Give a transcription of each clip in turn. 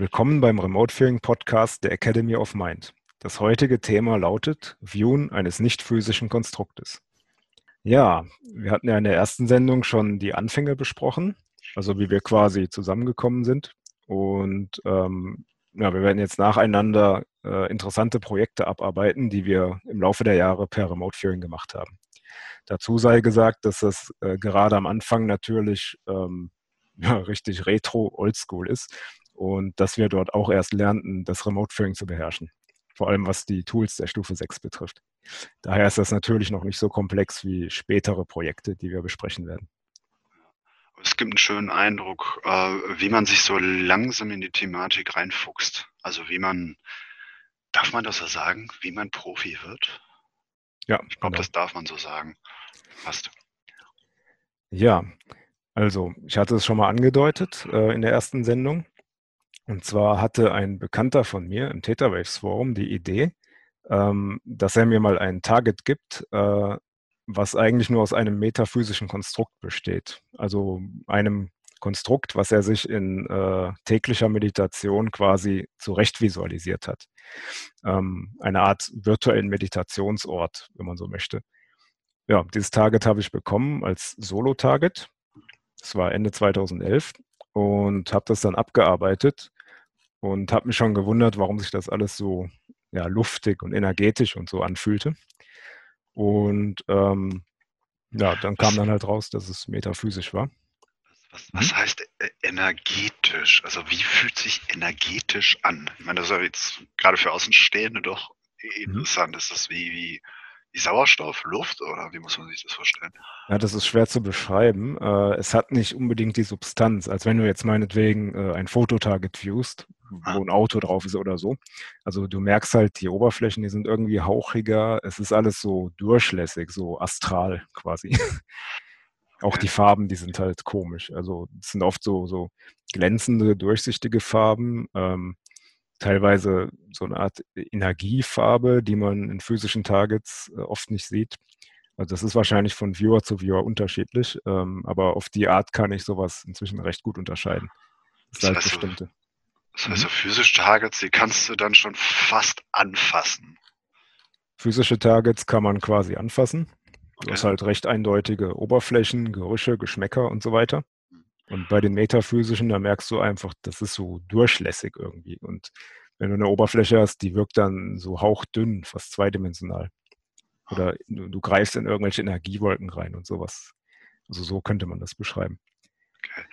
Willkommen beim Remote Viewing Podcast der Academy of Mind. Das heutige Thema lautet Viewen eines nicht physischen Konstruktes. Ja, wir hatten ja in der ersten Sendung schon die Anfänge besprochen, also wie wir quasi zusammengekommen sind. Und ähm, ja, wir werden jetzt nacheinander äh, interessante Projekte abarbeiten, die wir im Laufe der Jahre per Remote Viewing gemacht haben. Dazu sei gesagt, dass das äh, gerade am Anfang natürlich ähm, ja, richtig retro, oldschool ist und dass wir dort auch erst lernten, das Remote Viewing zu beherrschen. Vor allem was die Tools der Stufe 6 betrifft. Daher ist das natürlich noch nicht so komplex wie spätere Projekte, die wir besprechen werden. Es gibt einen schönen Eindruck, äh, wie man sich so langsam in die Thematik reinfuchst. Also wie man, darf man das so sagen, wie man Profi wird? Ja. Ich glaube, genau. das darf man so sagen. Passt. Ja, also ich hatte es schon mal angedeutet äh, in der ersten Sendung. Und zwar hatte ein Bekannter von mir im ThetaWaves Forum die Idee, ähm, dass er mir mal ein Target gibt, äh, was eigentlich nur aus einem metaphysischen Konstrukt besteht. Also einem Konstrukt, was er sich in äh, täglicher Meditation quasi zurecht visualisiert hat. Ähm, eine Art virtuellen Meditationsort, wenn man so möchte. Ja, dieses Target habe ich bekommen als Solo-Target. Das war Ende 2011 und habe das dann abgearbeitet und habe mich schon gewundert, warum sich das alles so ja, luftig und energetisch und so anfühlte. Und ähm, ja, dann kam dann halt raus, dass es metaphysisch war. Was, was mhm. heißt äh, energetisch? Also wie fühlt sich energetisch an? Ich meine, das ist ja jetzt gerade für Außenstehende doch mhm. interessant. Mhm. Ist das wie, wie, wie Sauerstoff, Luft oder wie muss man sich das vorstellen? Ja, das ist schwer zu beschreiben. Äh, es hat nicht unbedingt die Substanz, als wenn du jetzt meinetwegen äh, ein Fototarget viewst, ah. wo ein Auto drauf ist oder so. Also du merkst halt, die Oberflächen, die sind irgendwie hauchiger. Es ist alles so durchlässig, so astral quasi. Auch die Farben, die sind halt komisch. Also es sind oft so, so glänzende, durchsichtige Farben. Ähm, teilweise so eine Art Energiefarbe, die man in physischen Targets äh, oft nicht sieht. Also das ist wahrscheinlich von Viewer zu Viewer unterschiedlich, ähm, aber auf die Art kann ich sowas inzwischen recht gut unterscheiden. Das, das halt heißt, bestimmte. Das heißt, mhm. physische Targets, die kannst du dann schon fast anfassen. Physische Targets kann man quasi anfassen. Du okay. hast halt recht eindeutige Oberflächen, Gerüche, Geschmäcker und so weiter. Und bei den metaphysischen, da merkst du einfach, das ist so durchlässig irgendwie. Und wenn du eine Oberfläche hast, die wirkt dann so hauchdünn, fast zweidimensional. Oder du, du greifst in irgendwelche Energiewolken rein und sowas. Also so könnte man das beschreiben. Okay.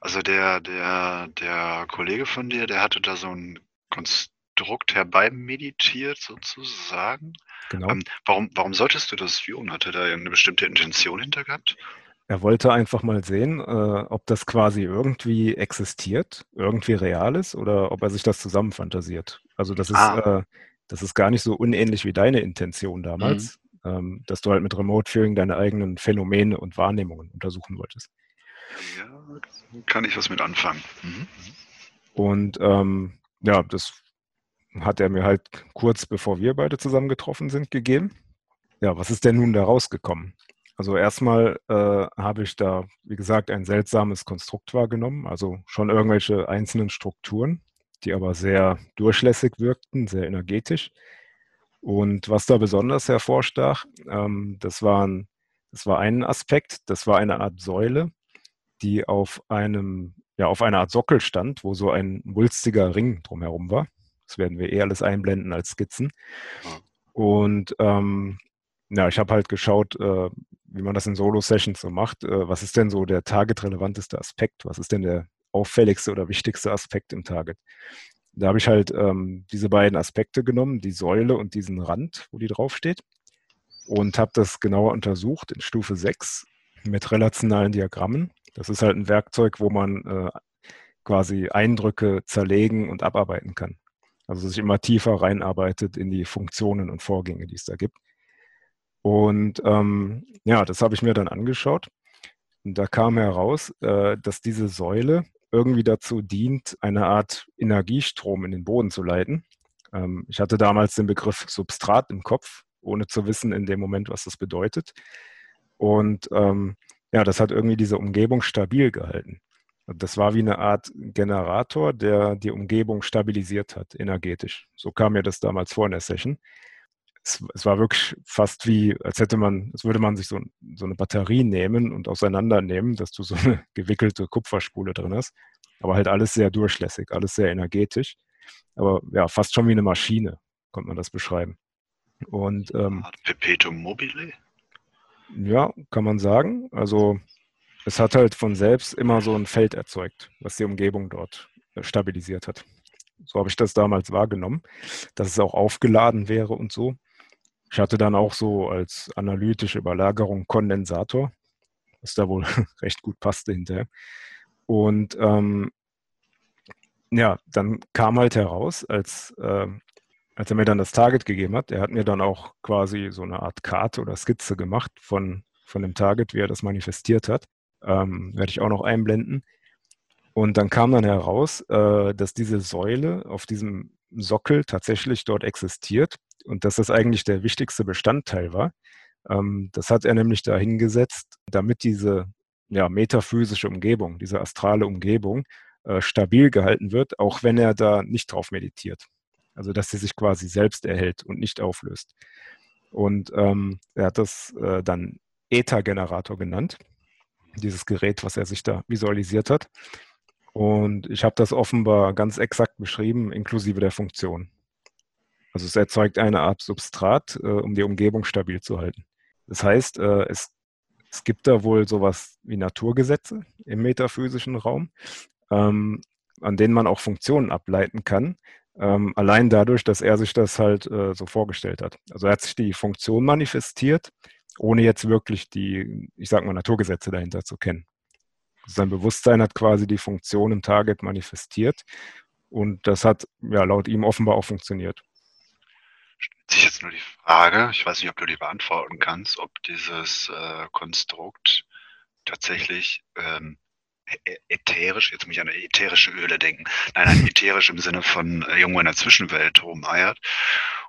Also der, der, der Kollege von dir, der hatte da so ein Konstrukt herbeimeditiert sozusagen. Genau. Ähm, warum, warum solltest du das viewen? Hatte da eine bestimmte Intention hinter gehabt? Er wollte einfach mal sehen, äh, ob das quasi irgendwie existiert, irgendwie real ist oder ob er sich das zusammenfantasiert. Also das ist, ah. äh, das ist gar nicht so unähnlich wie deine Intention damals, mhm. ähm, dass du halt mit Remote Viewing deine eigenen Phänomene und Wahrnehmungen untersuchen wolltest. Ja, kann ich was mit anfangen. Mhm. Und ähm, ja, das hat er mir halt kurz bevor wir beide zusammengetroffen sind gegeben. Ja, was ist denn nun da rausgekommen? Also erstmal äh, habe ich da, wie gesagt, ein seltsames Konstrukt wahrgenommen, also schon irgendwelche einzelnen Strukturen, die aber sehr durchlässig wirkten, sehr energetisch. Und was da besonders hervorstach, ähm, das, waren, das war ein Aspekt, das war eine Art Säule, die auf einem, ja, auf einer Art Sockel stand, wo so ein wulstiger Ring drumherum war. Das werden wir eh alles einblenden als Skizzen. Und ähm, ja, ich habe halt geschaut, äh, wie man das in Solo-Sessions so macht. Äh, was ist denn so der target-relevanteste Aspekt? Was ist denn der auffälligste oder wichtigste Aspekt im Target? Da habe ich halt ähm, diese beiden Aspekte genommen, die Säule und diesen Rand, wo die draufsteht, und habe das genauer untersucht in Stufe 6 mit relationalen Diagrammen. Das ist halt ein Werkzeug, wo man äh, quasi Eindrücke zerlegen und abarbeiten kann. Also sich immer tiefer reinarbeitet in die Funktionen und Vorgänge, die es da gibt. Und ähm, ja, das habe ich mir dann angeschaut. Und da kam heraus, äh, dass diese Säule irgendwie dazu dient, eine Art Energiestrom in den Boden zu leiten. Ähm, ich hatte damals den Begriff Substrat im Kopf, ohne zu wissen in dem Moment, was das bedeutet. Und ähm, ja, das hat irgendwie diese Umgebung stabil gehalten. Das war wie eine Art Generator, der die Umgebung stabilisiert hat, energetisch. So kam mir das damals vor in der Session. Es, es war wirklich fast wie, als hätte man, als würde man sich so, so eine Batterie nehmen und auseinandernehmen, dass du so eine gewickelte Kupferspule drin hast. Aber halt alles sehr durchlässig, alles sehr energetisch. Aber ja, fast schon wie eine Maschine, konnte man das beschreiben. Und ähm, Perpetuum mobile? Ja, kann man sagen. Also es hat halt von selbst immer so ein Feld erzeugt, was die Umgebung dort äh, stabilisiert hat. So habe ich das damals wahrgenommen, dass es auch aufgeladen wäre und so. Ich hatte dann auch so als analytische Überlagerung Kondensator, was da wohl recht gut passte hinterher. Und ähm, ja, dann kam halt heraus, als, äh, als er mir dann das Target gegeben hat, er hat mir dann auch quasi so eine Art Karte oder Skizze gemacht von, von dem Target, wie er das manifestiert hat. Ähm, werde ich auch noch einblenden. Und dann kam dann heraus, äh, dass diese Säule auf diesem Sockel tatsächlich dort existiert und dass das eigentlich der wichtigste Bestandteil war. Ähm, das hat er nämlich da hingesetzt, damit diese ja, metaphysische Umgebung, diese astrale Umgebung äh, stabil gehalten wird, auch wenn er da nicht drauf meditiert. Also dass sie sich quasi selbst erhält und nicht auflöst. Und ähm, er hat das äh, dann Ether-Generator genannt dieses Gerät, was er sich da visualisiert hat. Und ich habe das offenbar ganz exakt beschrieben, inklusive der Funktion. Also es erzeugt eine Art Substrat, äh, um die Umgebung stabil zu halten. Das heißt, äh, es, es gibt da wohl sowas wie Naturgesetze im metaphysischen Raum, ähm, an denen man auch Funktionen ableiten kann, ähm, allein dadurch, dass er sich das halt äh, so vorgestellt hat. Also er hat sich die Funktion manifestiert ohne jetzt wirklich die, ich sag mal, Naturgesetze dahinter zu kennen. Sein Bewusstsein hat quasi die Funktion im Target manifestiert und das hat ja laut ihm offenbar auch funktioniert. Sich jetzt nur die Frage, ich weiß nicht, ob du die beantworten kannst, ob dieses äh, Konstrukt tatsächlich ähm, ätherisch, jetzt muss ich an ätherische Öle denken, nein, nein, ätherisch im Sinne von äh, irgendwo in der Zwischenwelt rumeiert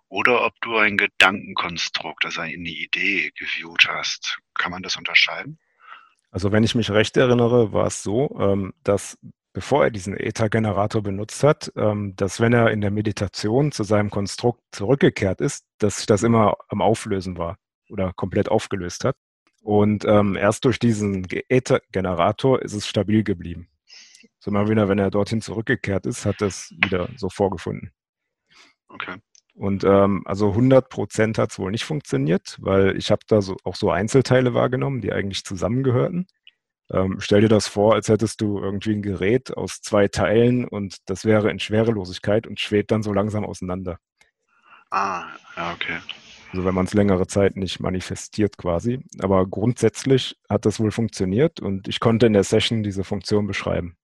oder ob du ein Gedankenkonstrukt, also eine Idee geviewt hast. Kann man das unterscheiden? Also wenn ich mich recht erinnere, war es so, ähm, dass bevor er diesen Ether-Generator benutzt hat, ähm, dass wenn er in der Meditation zu seinem Konstrukt zurückgekehrt ist, dass sich das immer am Auflösen war oder komplett aufgelöst hat. Und ähm, erst durch diesen Ether-Generator ist es stabil geblieben. So immer wieder, wenn er dorthin zurückgekehrt ist, hat es wieder so vorgefunden. Okay. Und ähm, also 100 Prozent hat es wohl nicht funktioniert, weil ich habe da so, auch so Einzelteile wahrgenommen, die eigentlich zusammengehörten. Ähm, stell dir das vor, als hättest du irgendwie ein Gerät aus zwei Teilen und das wäre in Schwerelosigkeit und schwebt dann so langsam auseinander. Ah, ja, okay. Also wenn man es längere Zeit nicht manifestiert quasi. Aber grundsätzlich hat das wohl funktioniert und ich konnte in der Session diese Funktion beschreiben.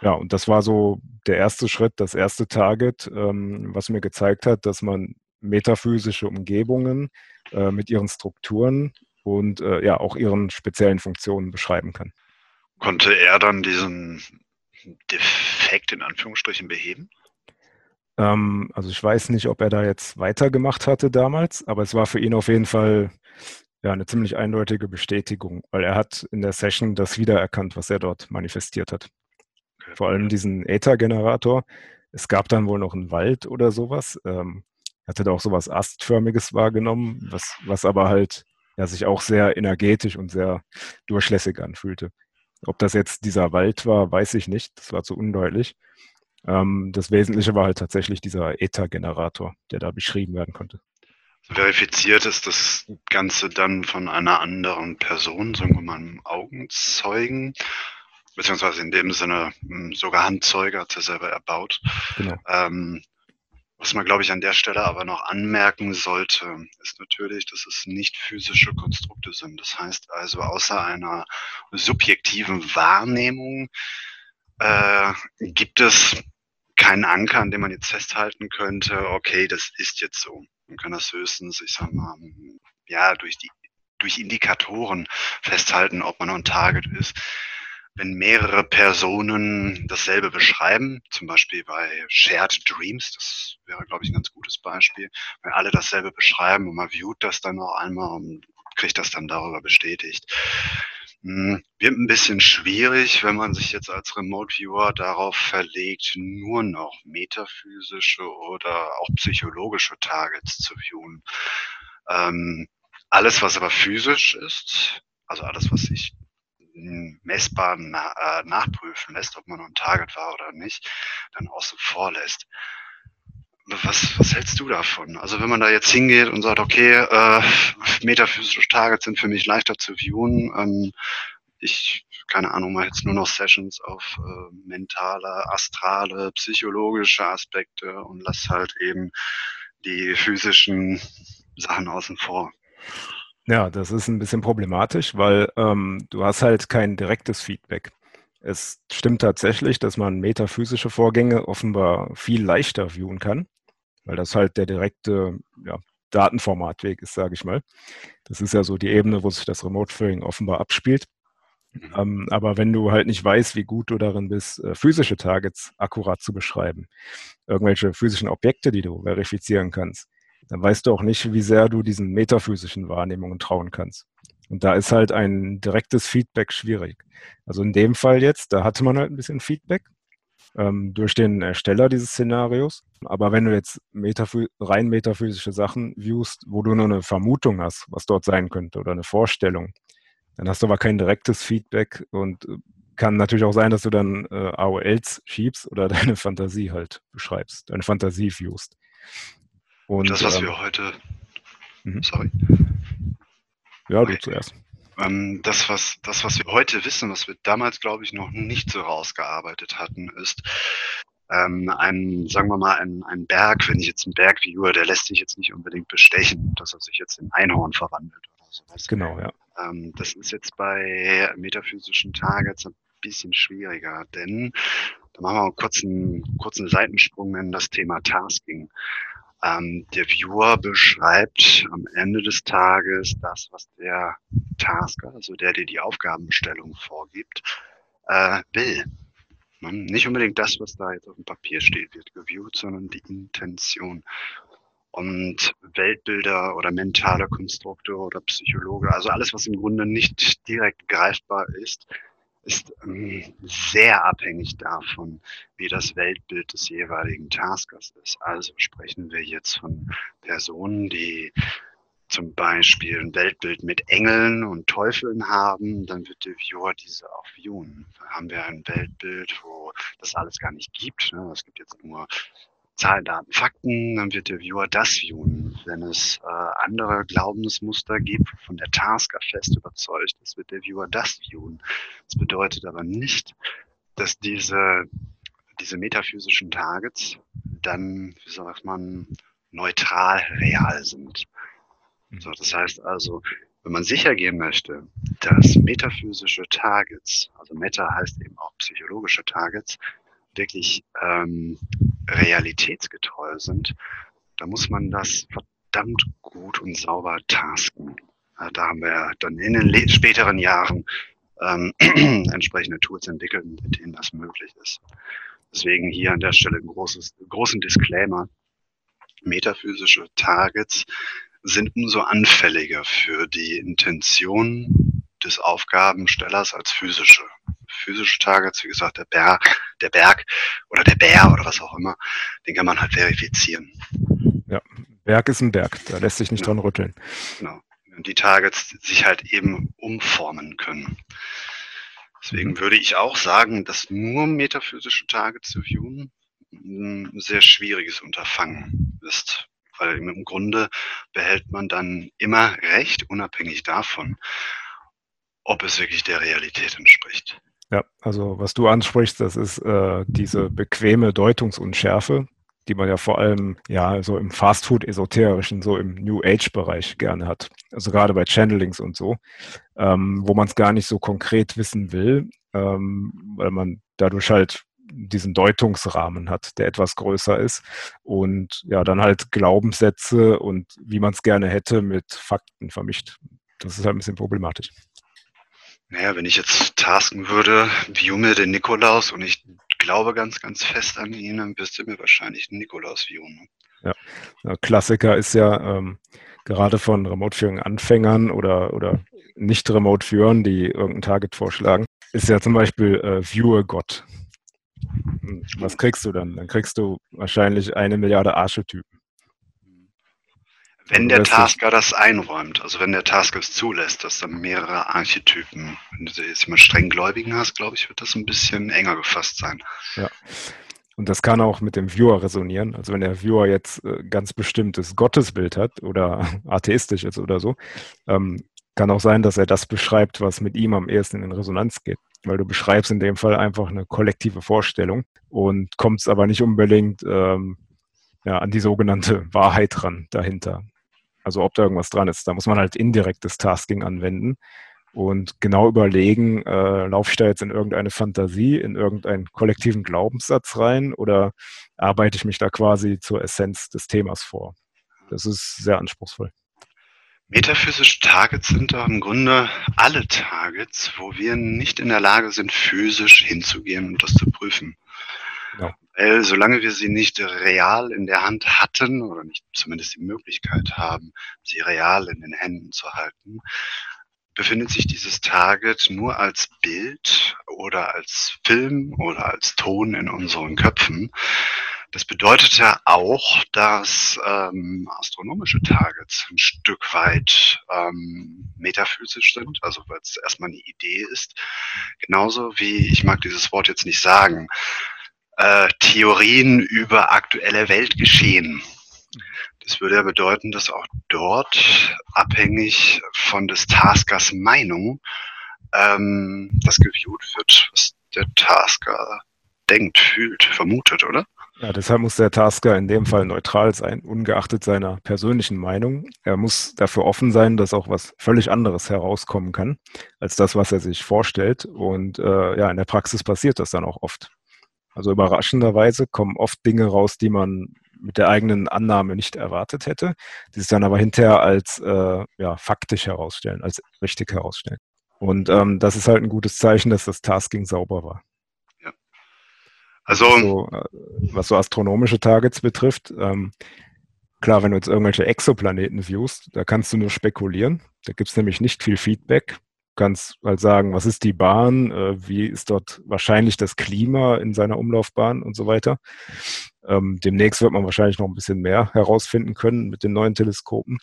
Ja, und das war so der erste Schritt, das erste Target, ähm, was mir gezeigt hat, dass man metaphysische Umgebungen äh, mit ihren Strukturen und äh, ja auch ihren speziellen Funktionen beschreiben kann. Konnte er dann diesen Defekt in Anführungsstrichen beheben? Ähm, also ich weiß nicht, ob er da jetzt weitergemacht hatte damals, aber es war für ihn auf jeden Fall ja, eine ziemlich eindeutige Bestätigung, weil er hat in der Session das wiedererkannt, was er dort manifestiert hat. Vor allem diesen Ether-Generator. Es gab dann wohl noch einen Wald oder sowas. Ähm, hatte da auch sowas Astförmiges wahrgenommen, was, was aber halt ja, sich auch sehr energetisch und sehr durchlässig anfühlte. Ob das jetzt dieser Wald war, weiß ich nicht. Das war zu undeutlich. Ähm, das Wesentliche war halt tatsächlich dieser Ether-Generator, der da beschrieben werden konnte. Verifiziert ist das Ganze dann von einer anderen Person, sagen wir mal einem Augenzeugen beziehungsweise in dem Sinne hm, sogar Handzeuge hat er selber erbaut. Genau. Ähm, was man, glaube ich, an der Stelle aber noch anmerken sollte, ist natürlich, dass es nicht physische Konstrukte sind. Das heißt also, außer einer subjektiven Wahrnehmung äh, gibt es keinen Anker, an dem man jetzt festhalten könnte, okay, das ist jetzt so. Man kann das höchstens, ich sag mal, ja, durch die durch Indikatoren festhalten, ob man on Target ist wenn mehrere Personen dasselbe beschreiben, zum Beispiel bei Shared Dreams, das wäre, glaube ich, ein ganz gutes Beispiel, wenn alle dasselbe beschreiben und man viewt das dann noch einmal und kriegt das dann darüber bestätigt. Hm, wird ein bisschen schwierig, wenn man sich jetzt als Remote Viewer darauf verlegt, nur noch metaphysische oder auch psychologische Targets zu viewen. Ähm, alles, was aber physisch ist, also alles, was sich messbar na, äh, nachprüfen lässt, ob man ein Target war oder nicht, dann außen vor lässt. Was, was hältst du davon? Also wenn man da jetzt hingeht und sagt, okay, äh, metaphysische Targets sind für mich leichter zu viewen, ähm, ich, keine Ahnung, mache jetzt nur noch Sessions auf äh, mentale, astrale, psychologische Aspekte und lass halt eben die physischen Sachen außen vor. Ja, das ist ein bisschen problematisch, weil ähm, du hast halt kein direktes Feedback. Es stimmt tatsächlich, dass man metaphysische Vorgänge offenbar viel leichter viewen kann, weil das halt der direkte ja, Datenformatweg ist, sage ich mal. Das ist ja so die Ebene, wo sich das Remote Viewing offenbar abspielt. Mhm. Ähm, aber wenn du halt nicht weißt, wie gut du darin bist, äh, physische Targets akkurat zu beschreiben, irgendwelche physischen Objekte, die du verifizieren kannst, dann weißt du auch nicht, wie sehr du diesen metaphysischen Wahrnehmungen trauen kannst. Und da ist halt ein direktes Feedback schwierig. Also in dem Fall jetzt, da hatte man halt ein bisschen Feedback ähm, durch den Ersteller dieses Szenarios. Aber wenn du jetzt metaphys rein metaphysische Sachen viewst, wo du nur eine Vermutung hast, was dort sein könnte oder eine Vorstellung, dann hast du aber kein direktes Feedback und äh, kann natürlich auch sein, dass du dann äh, AOLs schiebst oder deine Fantasie halt beschreibst, deine Fantasie viewst. Und, das, was ähm, wir heute. Mhm. Sorry. Ja, okay. du zuerst. Ähm, das, was, das, was wir heute wissen, was wir damals, glaube ich, noch nicht so rausgearbeitet hatten, ist, ähm, ein, sagen wir mal, ein, ein Berg, wenn ich jetzt einen Berg viewer, der lässt sich jetzt nicht unbedingt bestechen, dass er sich jetzt in Einhorn verwandelt oder sowas. Genau, ja. Ähm, das ist jetzt bei metaphysischen Targets ein bisschen schwieriger, denn da machen wir kurz einen kurzen Seitensprung in das Thema Tasking. Ähm, der Viewer beschreibt am Ende des Tages das, was der Tasker, also der, der die Aufgabenstellung vorgibt, äh, will. Man, nicht unbedingt das, was da jetzt auf dem Papier steht, wird geviewt, sondern die Intention. Und Weltbilder oder mentale Konstrukte oder Psychologe, also alles, was im Grunde nicht direkt greifbar ist, ist ähm, sehr abhängig davon, wie das Weltbild des jeweiligen Taskers ist. Also sprechen wir jetzt von Personen, die zum Beispiel ein Weltbild mit Engeln und Teufeln haben, dann wird der Viewer diese auch viewen. Da haben wir ein Weltbild, wo das alles gar nicht gibt. Ne? Es gibt jetzt nur Zahlen, Daten, Fakten, dann wird der Viewer das viewen. Wenn es äh, andere Glaubensmuster gibt, von der Tasker fest überzeugt ist, wird der Viewer das viewen. Das bedeutet aber nicht, dass diese, diese metaphysischen Targets dann, wie sagt man, neutral real sind. Mhm. So, das heißt also, wenn man sicher gehen möchte, dass metaphysische Targets, also Meta heißt eben auch psychologische Targets, wirklich ähm, realitätsgetreu sind, da muss man das verdammt gut und sauber tasken. Da haben wir dann in den späteren Jahren ähm, entsprechende Tools entwickelt, mit denen das möglich ist. Deswegen hier an der Stelle ein großes, großen Disclaimer. Metaphysische Targets sind umso anfälliger für die Intention des Aufgabenstellers als physische physische Targets, wie gesagt, der Berg, der Berg oder der Bär oder was auch immer, den kann man halt verifizieren. Ja, Berg ist ein Berg, da lässt sich nicht ja. dran rütteln. Genau. Und die Targets sich halt eben umformen können. Deswegen mhm. würde ich auch sagen, dass nur metaphysische Targets zu viewen ein sehr schwieriges Unterfangen ist. Weil im Grunde behält man dann immer recht, unabhängig davon, ob es wirklich der Realität entspricht. Ja, also was du ansprichst, das ist äh, diese bequeme Deutungsunschärfe, die man ja vor allem ja so im Fastfood-Esoterischen, so im New Age-Bereich gerne hat. Also gerade bei Channelings und so, ähm, wo man es gar nicht so konkret wissen will, ähm, weil man dadurch halt diesen Deutungsrahmen hat, der etwas größer ist und ja, dann halt Glaubenssätze und wie man es gerne hätte mit Fakten vermischt. Das ist halt ein bisschen problematisch. Naja, wenn ich jetzt tasken würde, view mir den Nikolaus und ich glaube ganz, ganz fest an ihn, dann wirst du mir wahrscheinlich den Nikolaus viewen. Ja. Klassiker ist ja ähm, gerade von Remote-Viewing-Anfängern oder, oder nicht remote führen, die irgendein Target vorschlagen, ist ja zum Beispiel äh, Viewer God. Was kriegst du dann? Dann kriegst du wahrscheinlich eine Milliarde Archetypen. Wenn der Tasker das einräumt, also wenn der Tasker es zulässt, dass dann mehrere Archetypen, wenn du jetzt jemand streng Gläubigen hast, glaube ich, wird das ein bisschen enger gefasst sein. Ja. Und das kann auch mit dem Viewer resonieren. Also wenn der Viewer jetzt äh, ganz bestimmtes Gottesbild hat oder atheistisch ist oder so, ähm, kann auch sein, dass er das beschreibt, was mit ihm am ehesten in Resonanz geht. Weil du beschreibst in dem Fall einfach eine kollektive Vorstellung und kommst aber nicht unbedingt ähm, ja, an die sogenannte Wahrheit ran dahinter. Also ob da irgendwas dran ist. Da muss man halt indirektes Tasking anwenden und genau überlegen, äh, laufe ich da jetzt in irgendeine Fantasie, in irgendeinen kollektiven Glaubenssatz rein oder arbeite ich mich da quasi zur Essenz des Themas vor? Das ist sehr anspruchsvoll. Metaphysische Targets sind doch im Grunde alle Targets, wo wir nicht in der Lage sind, physisch hinzugehen und das zu prüfen. Genau. Weil solange wir sie nicht real in der Hand hatten oder nicht zumindest die Möglichkeit haben, sie real in den Händen zu halten, befindet sich dieses Target nur als Bild oder als Film oder als Ton in unseren Köpfen. Das bedeutet ja auch, dass ähm, astronomische Targets ein Stück weit ähm, metaphysisch sind, also weil es erstmal eine Idee ist. Genauso wie, ich mag dieses Wort jetzt nicht sagen, äh, Theorien über aktuelle Weltgeschehen. Das würde ja bedeuten, dass auch dort, abhängig von des Taskers Meinung, ähm, das geviewt wird, was der Tasker denkt, fühlt, vermutet, oder? Ja, deshalb muss der Tasker in dem Fall neutral sein, ungeachtet seiner persönlichen Meinung. Er muss dafür offen sein, dass auch was völlig anderes herauskommen kann, als das, was er sich vorstellt. Und äh, ja, in der Praxis passiert das dann auch oft. Also überraschenderweise kommen oft Dinge raus, die man mit der eigenen Annahme nicht erwartet hätte, die sich dann aber hinterher als äh, ja, faktisch herausstellen, als richtig herausstellen. Und ähm, das ist halt ein gutes Zeichen, dass das Tasking sauber war. Ja. Also, so, äh, was so astronomische Targets betrifft, ähm, klar, wenn du jetzt irgendwelche Exoplaneten viewst, da kannst du nur spekulieren. Da gibt es nämlich nicht viel Feedback kannst halt sagen, was ist die Bahn, äh, wie ist dort wahrscheinlich das Klima in seiner Umlaufbahn und so weiter. Ähm, demnächst wird man wahrscheinlich noch ein bisschen mehr herausfinden können mit den neuen Teleskopen.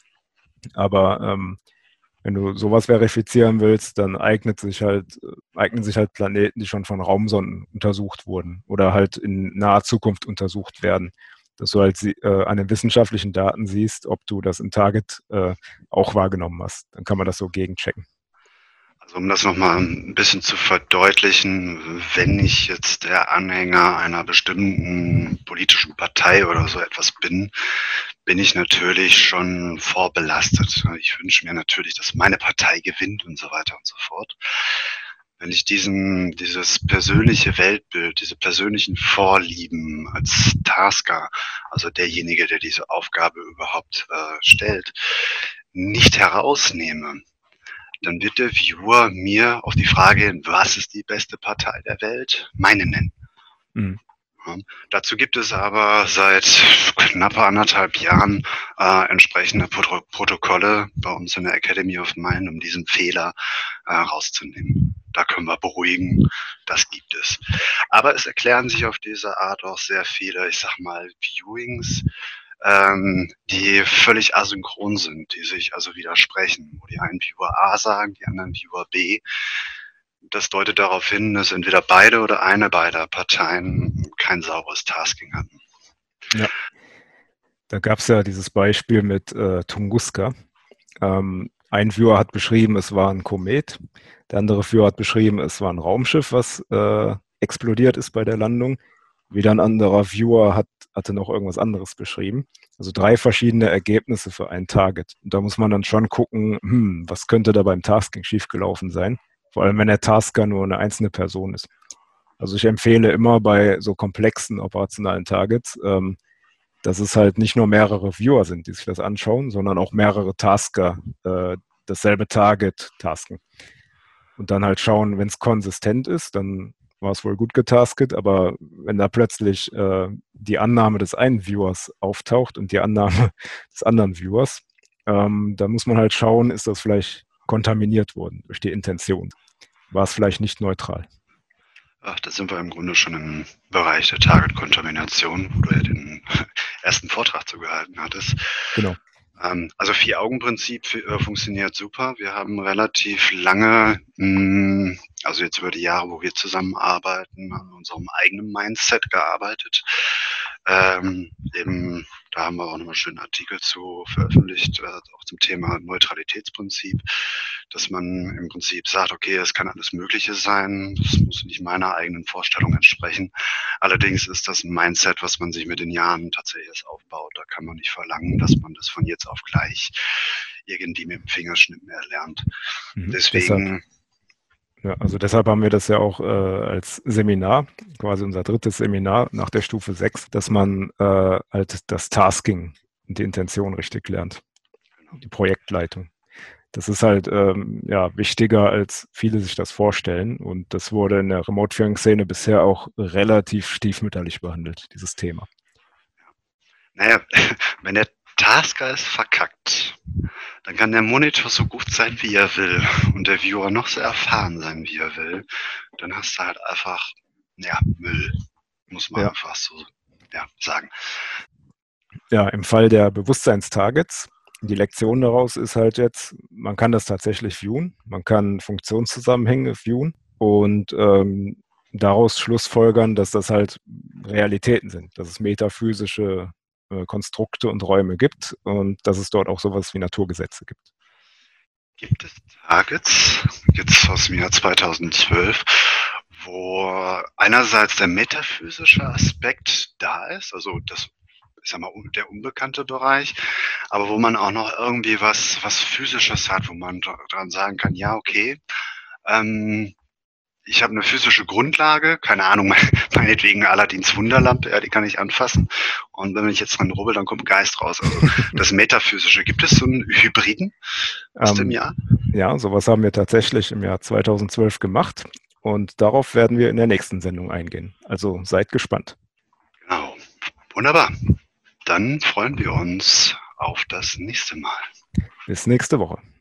Aber ähm, wenn du sowas verifizieren willst, dann eignet sich halt, eignen sich halt Planeten, die schon von Raumsonden untersucht wurden oder halt in naher Zukunft untersucht werden. Dass du halt äh, an den wissenschaftlichen Daten siehst, ob du das im Target äh, auch wahrgenommen hast. Dann kann man das so gegenchecken. Also um das nochmal ein bisschen zu verdeutlichen, wenn ich jetzt der Anhänger einer bestimmten politischen Partei oder so etwas bin, bin ich natürlich schon vorbelastet. Ich wünsche mir natürlich, dass meine Partei gewinnt und so weiter und so fort. Wenn ich diesen, dieses persönliche Weltbild, diese persönlichen Vorlieben als Tasker, also derjenige, der diese Aufgabe überhaupt äh, stellt, nicht herausnehme, dann wird der Viewer mir auf die Frage, was ist die beste Partei der Welt, meine nennen. Mhm. Ja, dazu gibt es aber seit knapp anderthalb Jahren äh, entsprechende Pro Protokolle bei uns in der Academy of Mind, um diesen Fehler äh, rauszunehmen. Da können wir beruhigen, das gibt es. Aber es erklären sich auf diese Art auch sehr viele, ich sag mal, Viewings, ähm, die völlig asynchron sind, die sich also widersprechen, wo die einen Viewer A sagen, die anderen Viewer B. Das deutet darauf hin, dass entweder beide oder eine beider Parteien kein sauberes Tasking hatten. Ja. Da gab es ja dieses Beispiel mit äh, Tunguska. Ähm, ein Viewer hat beschrieben, es war ein Komet. Der andere Viewer hat beschrieben, es war ein Raumschiff, was äh, explodiert ist bei der Landung. Wieder ein anderer Viewer hat, hatte noch irgendwas anderes beschrieben. Also drei verschiedene Ergebnisse für ein Target. Und da muss man dann schon gucken, hm, was könnte da beim Tasking schiefgelaufen sein? Vor allem, wenn der Tasker nur eine einzelne Person ist. Also ich empfehle immer bei so komplexen operationalen Targets, ähm, dass es halt nicht nur mehrere Viewer sind, die sich das anschauen, sondern auch mehrere Tasker äh, dasselbe Target tasken. Und dann halt schauen, wenn es konsistent ist, dann war es wohl gut getasket, aber wenn da plötzlich äh, die Annahme des einen Viewers auftaucht und die Annahme des anderen Viewers, ähm, dann muss man halt schauen, ist das vielleicht kontaminiert wurden durch die Intention. War es vielleicht nicht neutral? Ach, da sind wir im Grunde schon im Bereich der Target-Kontamination, wo du ja den ersten Vortrag zugehalten hattest. Genau. Ähm, also Vier-Augen-Prinzip äh, funktioniert super. Wir haben relativ lange, mh, also jetzt über die Jahre, wo wir zusammenarbeiten, an unserem eigenen Mindset gearbeitet. Ähm, eben, da haben wir auch nochmal einen schönen Artikel zu veröffentlicht, äh, auch zum Thema Neutralitätsprinzip, dass man im Prinzip sagt, okay, es kann alles Mögliche sein, das muss nicht meiner eigenen Vorstellung entsprechen. Allerdings ist das ein Mindset, was man sich mit den Jahren tatsächlich erst aufbaut. Da kann man nicht verlangen, dass man das von jetzt auf gleich irgendwie mit dem Fingerschnippen erlernt. Mhm, Deswegen. Deshalb ja, also deshalb haben wir das ja auch äh, als Seminar, quasi unser drittes Seminar nach der Stufe 6, dass man äh, halt das Tasking und die Intention richtig lernt. Die Projektleitung. Das ist halt ähm, ja, wichtiger, als viele sich das vorstellen. Und das wurde in der Remote-Führungsszene bisher auch relativ stiefmütterlich behandelt, dieses Thema. Naja, wenn der Tasker ist verkackt, dann kann der Monitor so gut sein, wie er will und der Viewer noch so erfahren sein, wie er will. Dann hast du halt einfach, ja, Müll, muss man ja. einfach so ja, sagen. Ja, im Fall der Bewusstseinstargets, die Lektion daraus ist halt jetzt, man kann das tatsächlich viewen, man kann Funktionszusammenhänge viewen und ähm, daraus schlussfolgern, dass das halt Realitäten sind, dass es metaphysische äh, Konstrukte und Räume gibt und dass es dort auch sowas wie Naturgesetze gibt. Gibt es Targets, jetzt aus dem Jahr 2012, wo einerseits der metaphysische Aspekt da ist, also das ich sag der unbekannte Bereich, aber wo man auch noch irgendwie was, was Physisches hat, wo man dran sagen kann, ja, okay, ähm, ich habe eine physische Grundlage, keine Ahnung, meinetwegen Aladins Wunderlampe, ja, die kann ich anfassen. Und wenn ich jetzt dran rubbel, dann kommt Geist raus. Also das Metaphysische. Gibt es so einen Hybriden aus ähm, dem Jahr? Ja, sowas haben wir tatsächlich im Jahr 2012 gemacht. Und darauf werden wir in der nächsten Sendung eingehen. Also seid gespannt. Genau. Wunderbar. Dann freuen wir uns auf das nächste Mal. Bis nächste Woche.